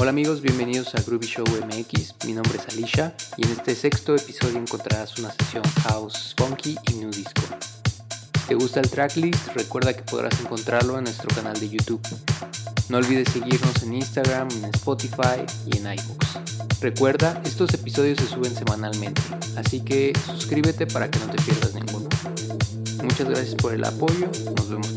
Hola amigos, bienvenidos a Groovy Show MX. Mi nombre es Alicia y en este sexto episodio encontrarás una sesión house, funky y new disco. Te gusta el tracklist, recuerda que podrás encontrarlo en nuestro canal de YouTube. No olvides seguirnos en Instagram, en Spotify y en iBooks. Recuerda, estos episodios se suben semanalmente, así que suscríbete para que no te pierdas ninguno. Muchas gracias por el apoyo. Nos vemos.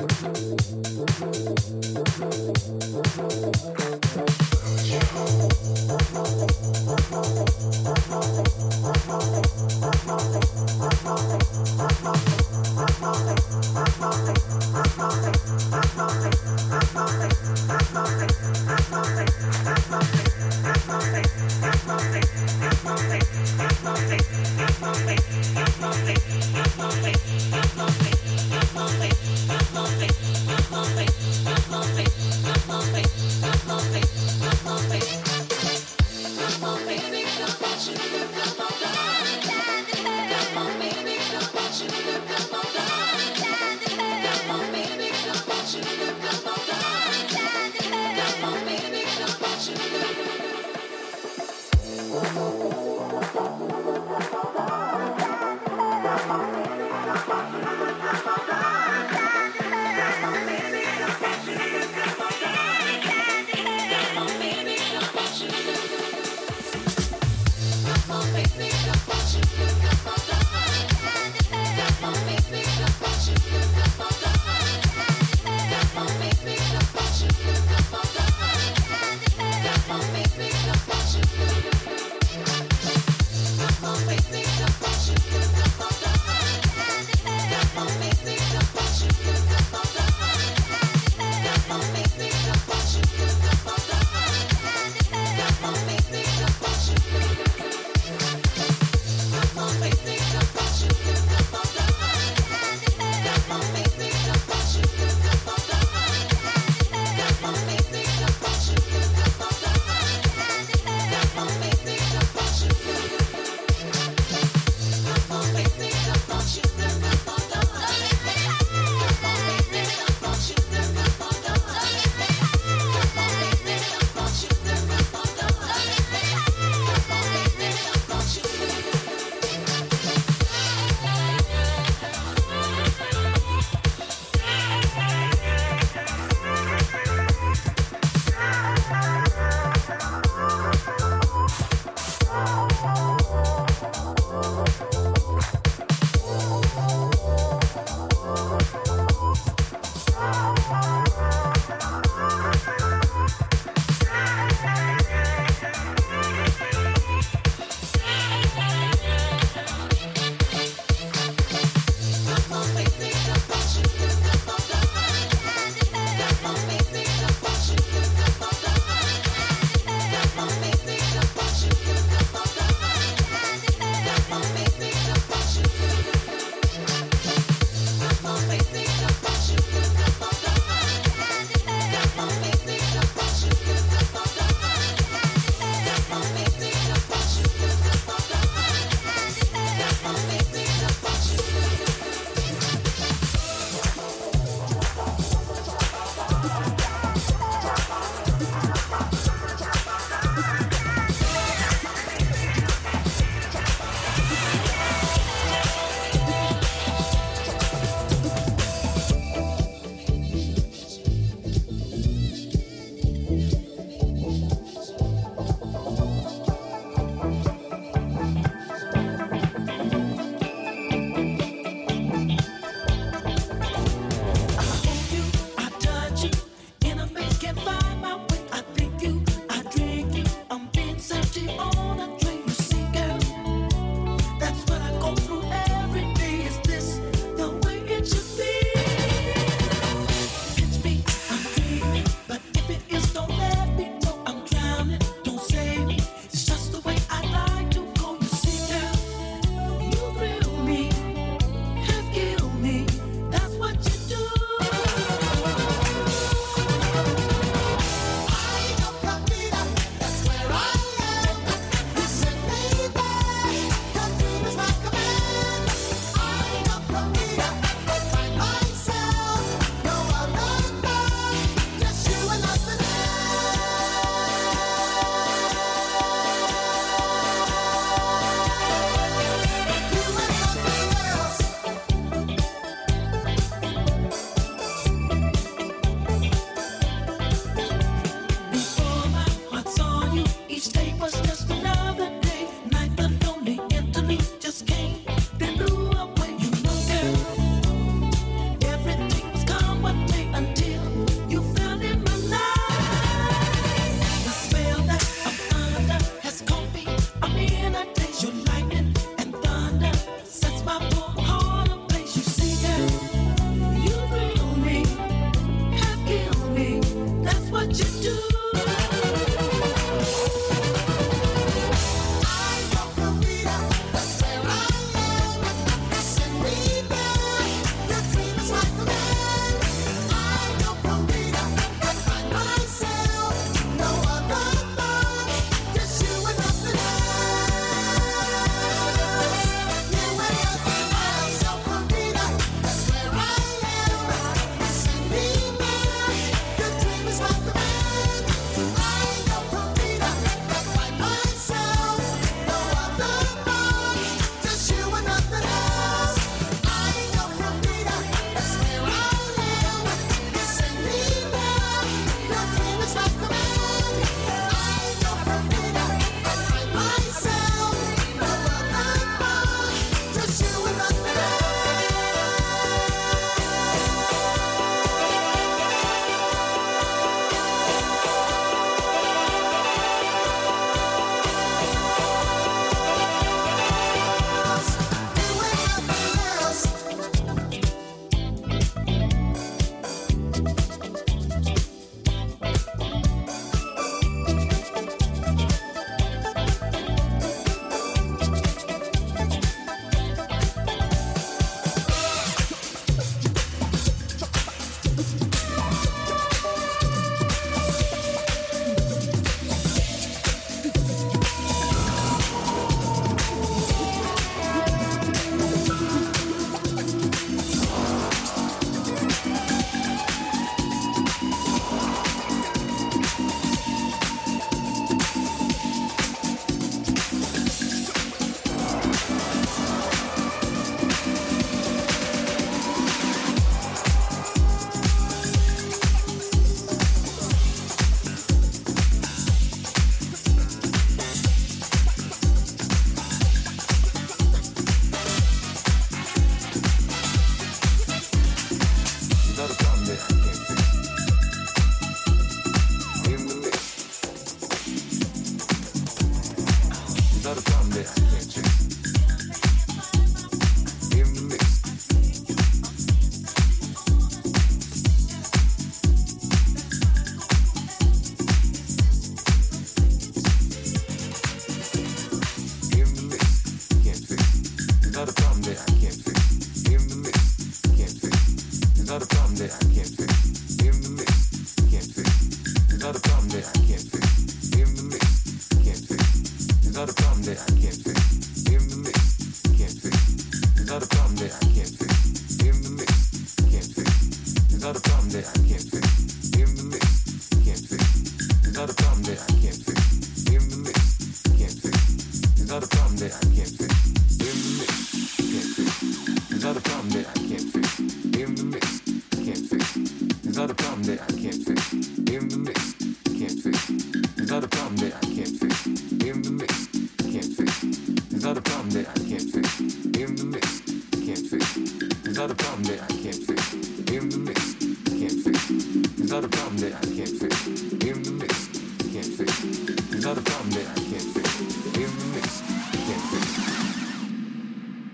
Baby, come on, baby, come on down.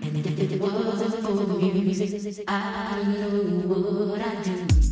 And if it wasn't for music, I don't know what I'd do.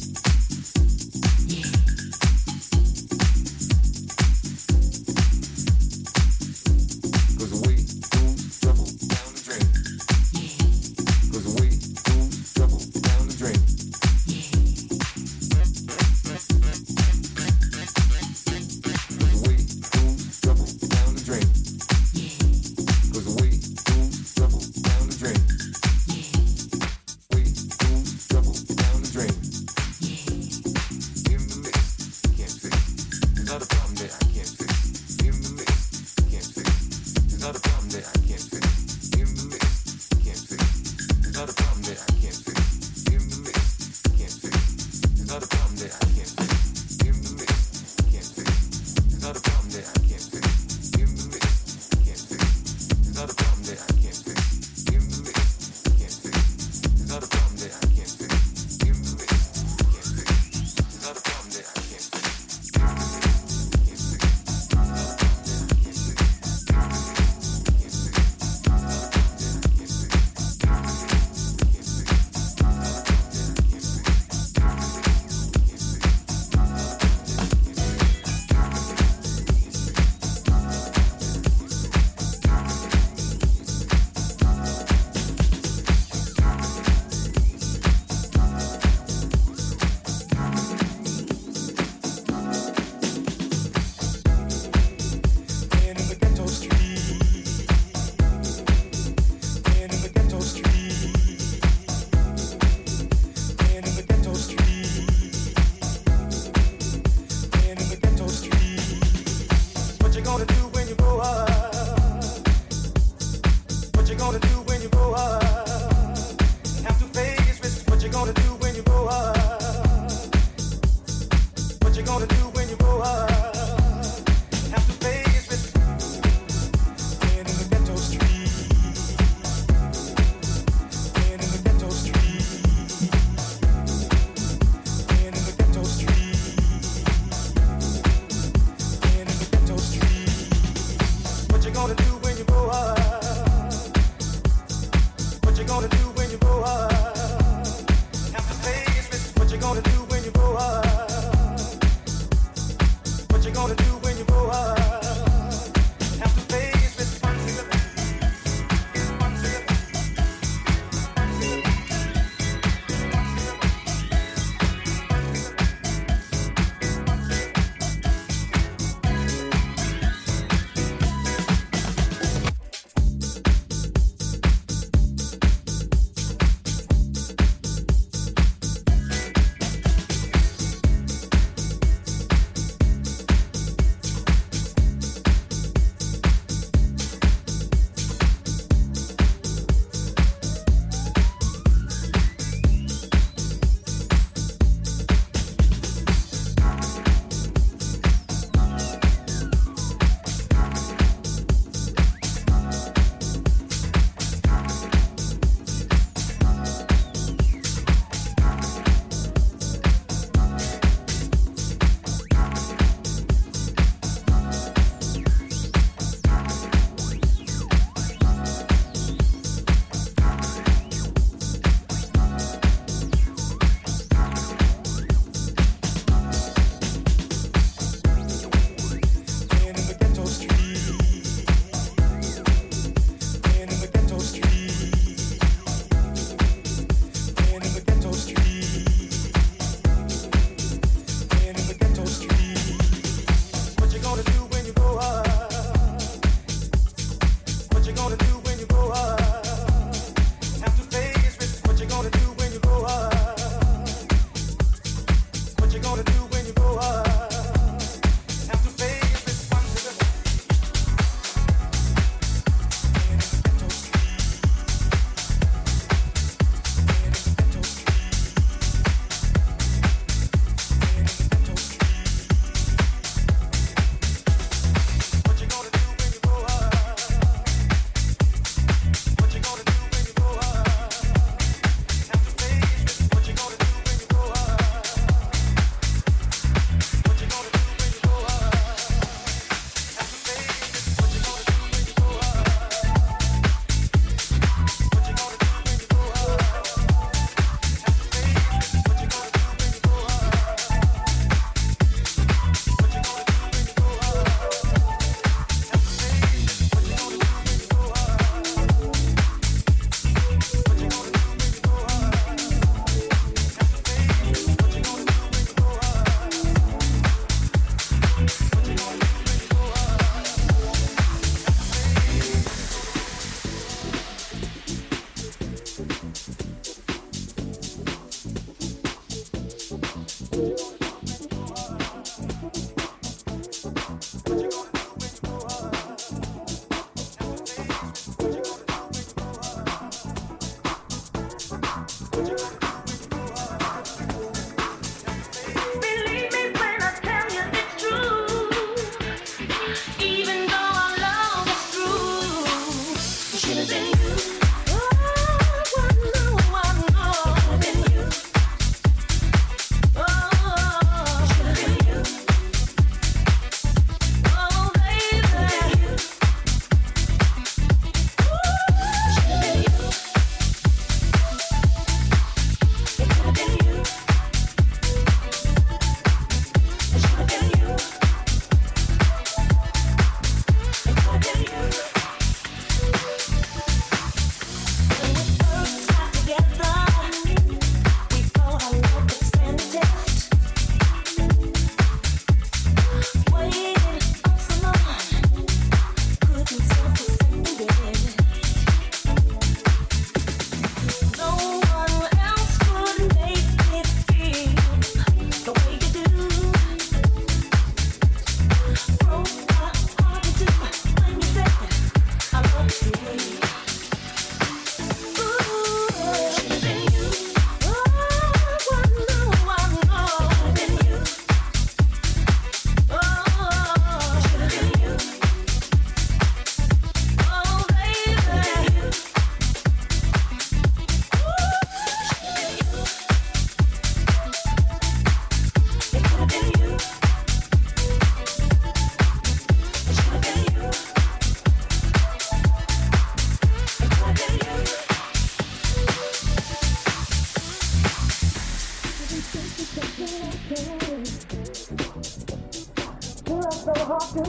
I've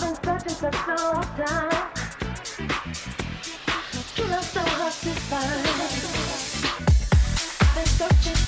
been searching for so long time. You so hard to find. I've been searching.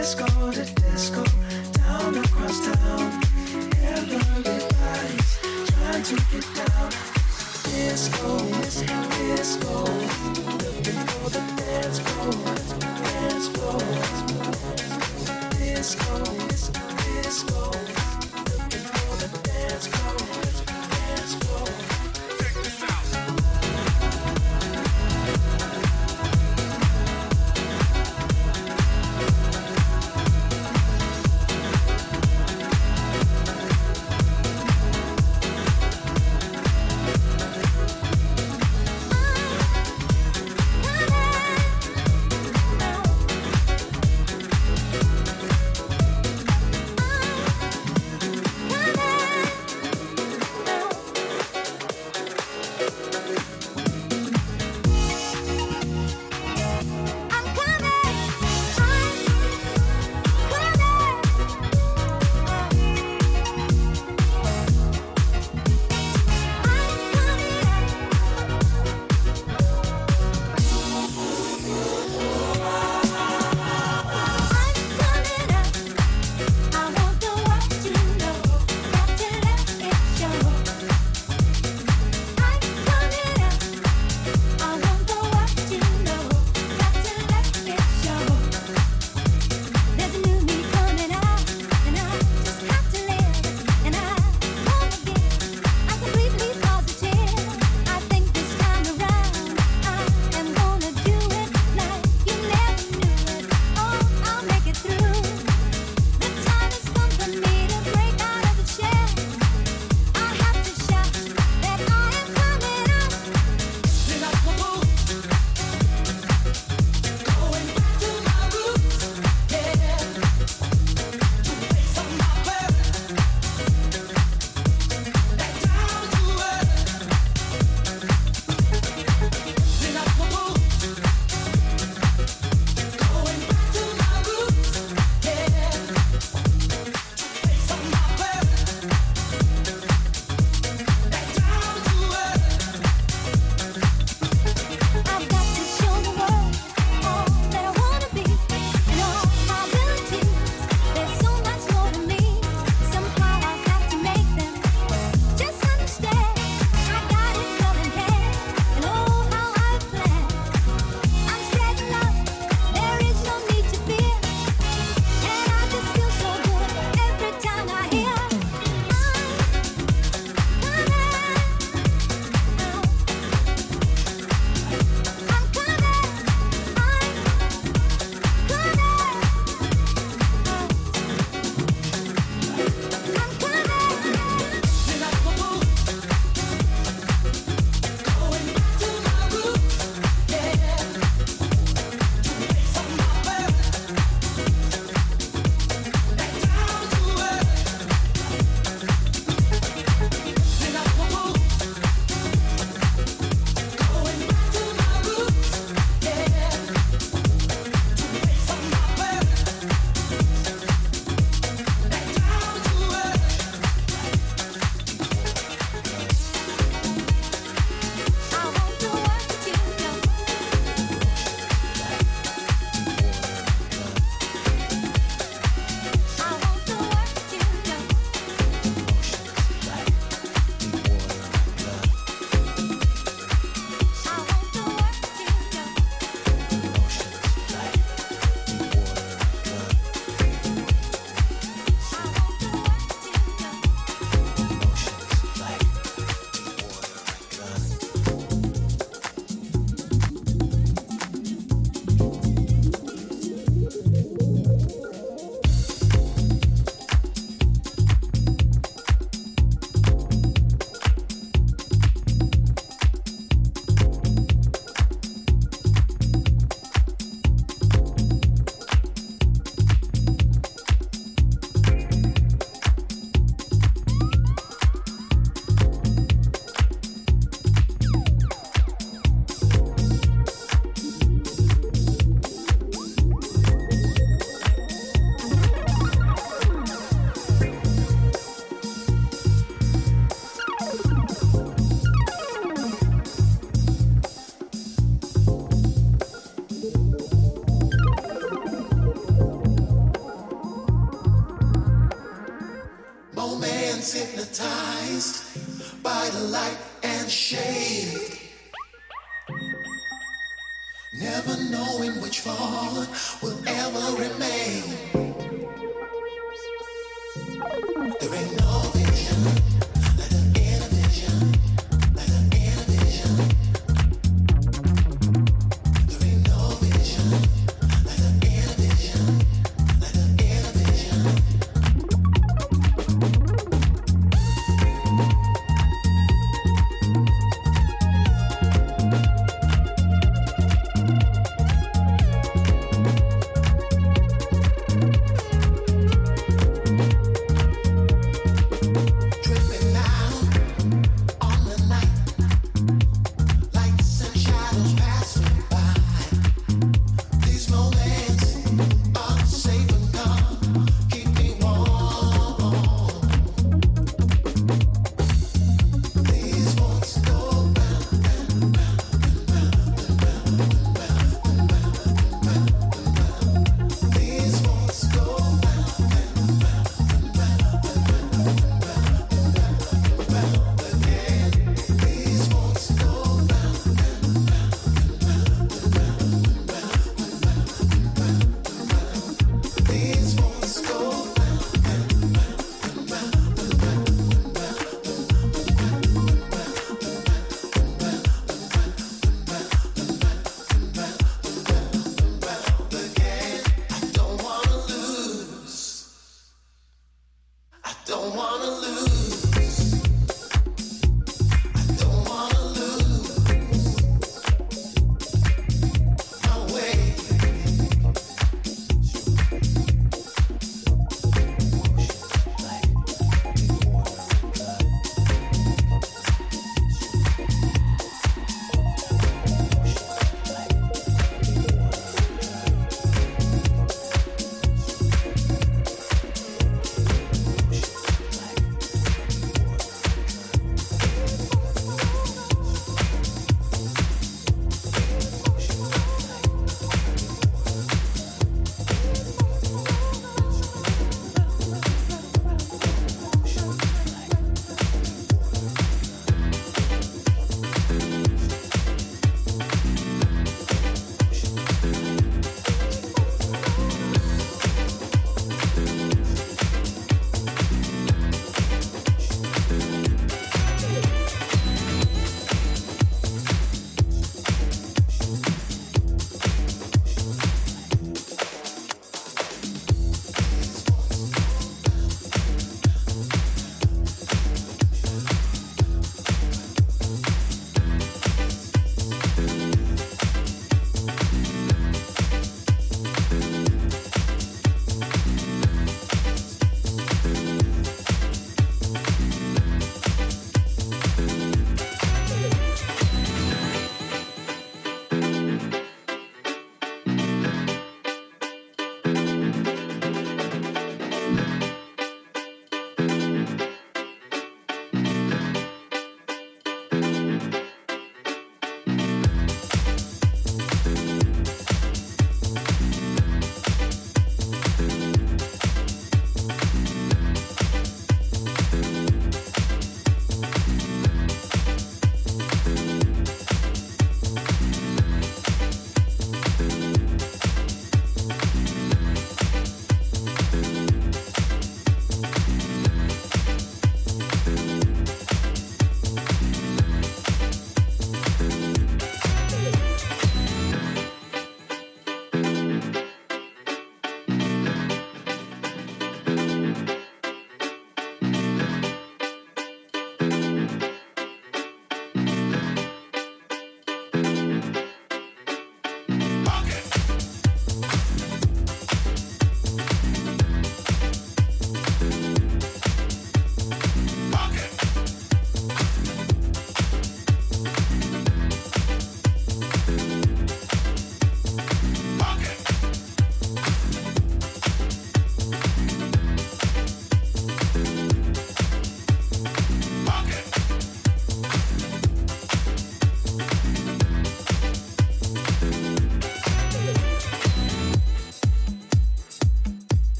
Let's go.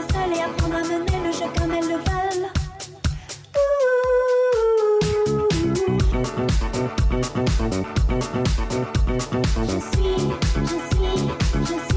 seul et apprendre à mener le jeu comme elles le veulent. Je suis, je suis, je suis.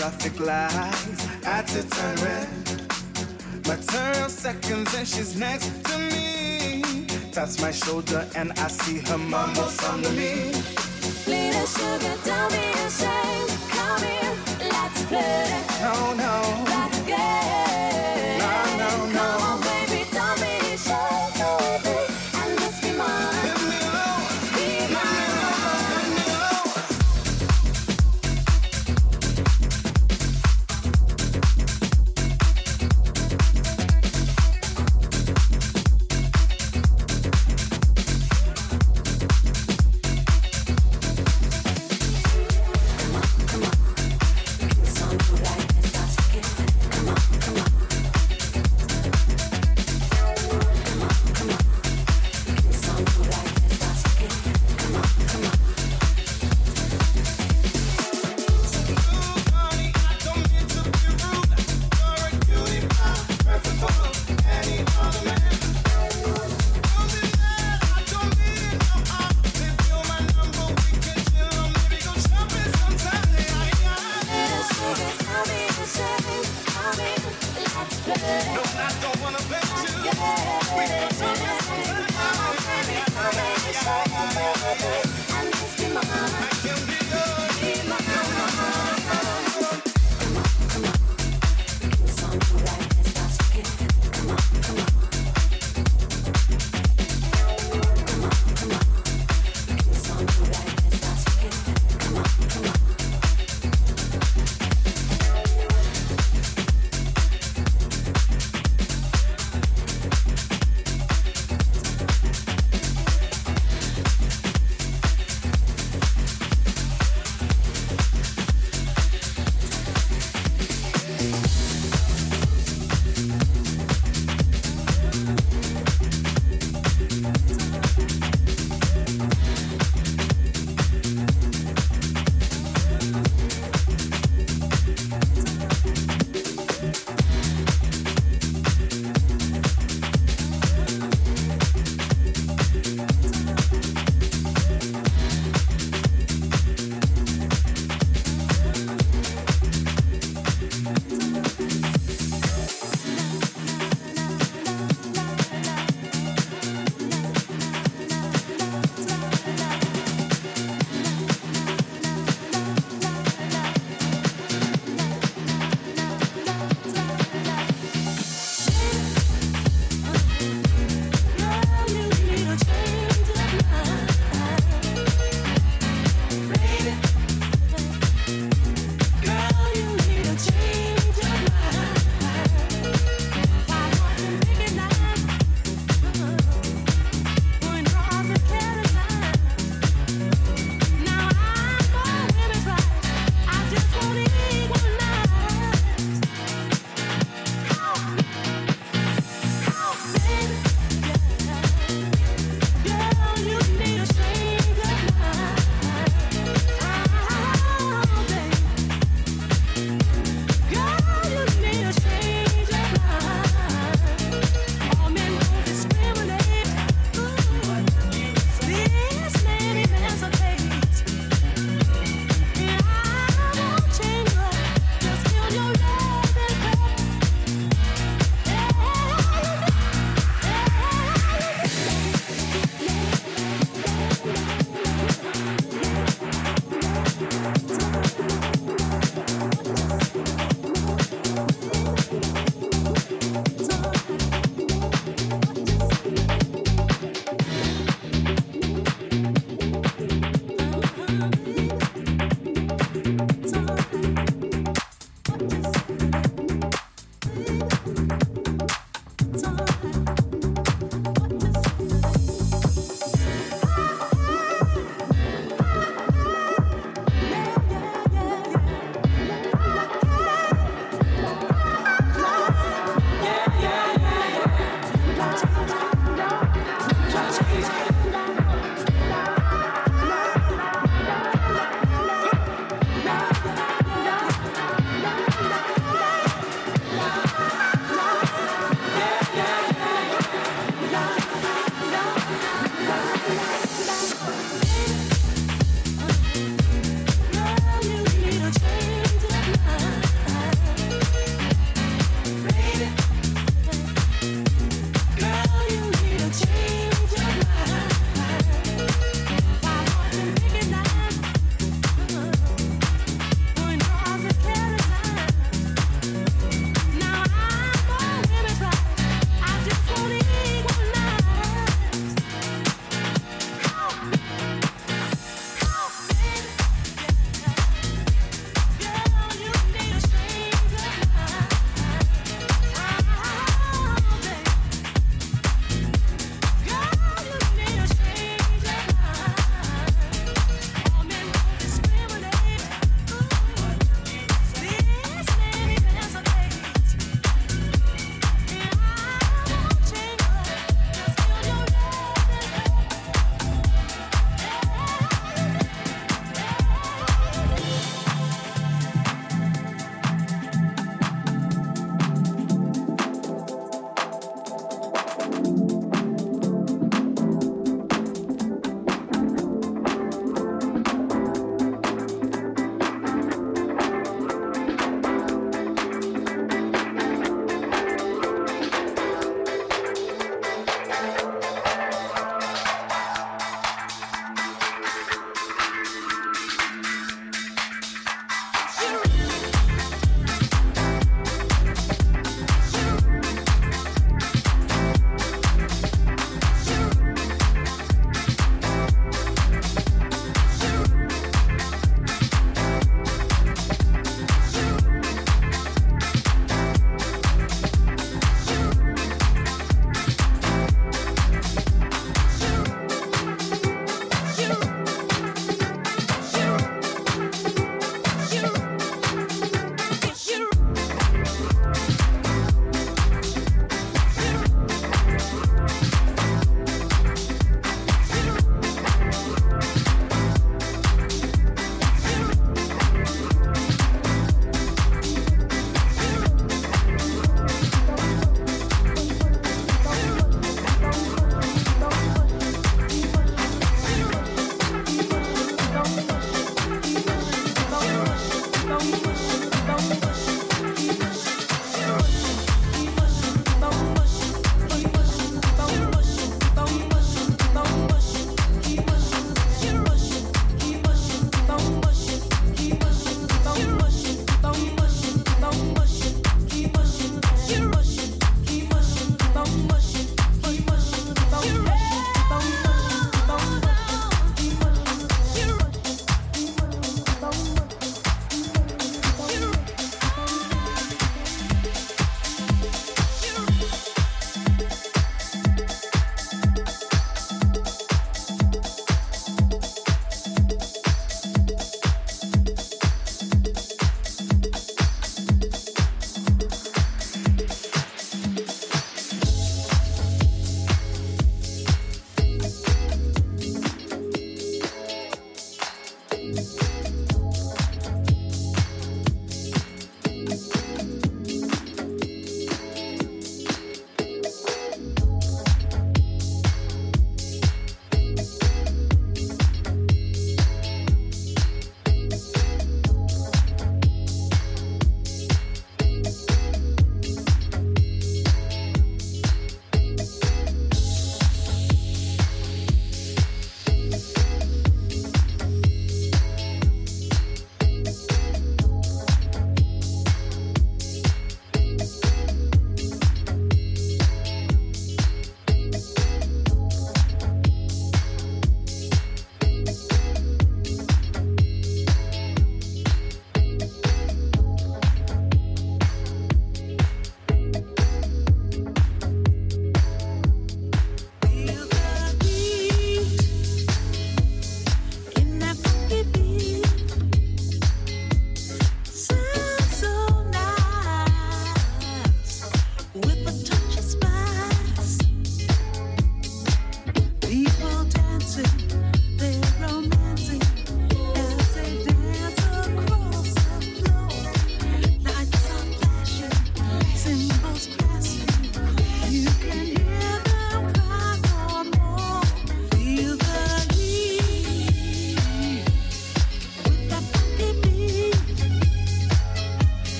Traffic lights had to turn red. My turn seconds and she's next to me. Taps my shoulder and I see her mumble some to me. Little sugar, don't be ashamed. Come here, let's play. No, no.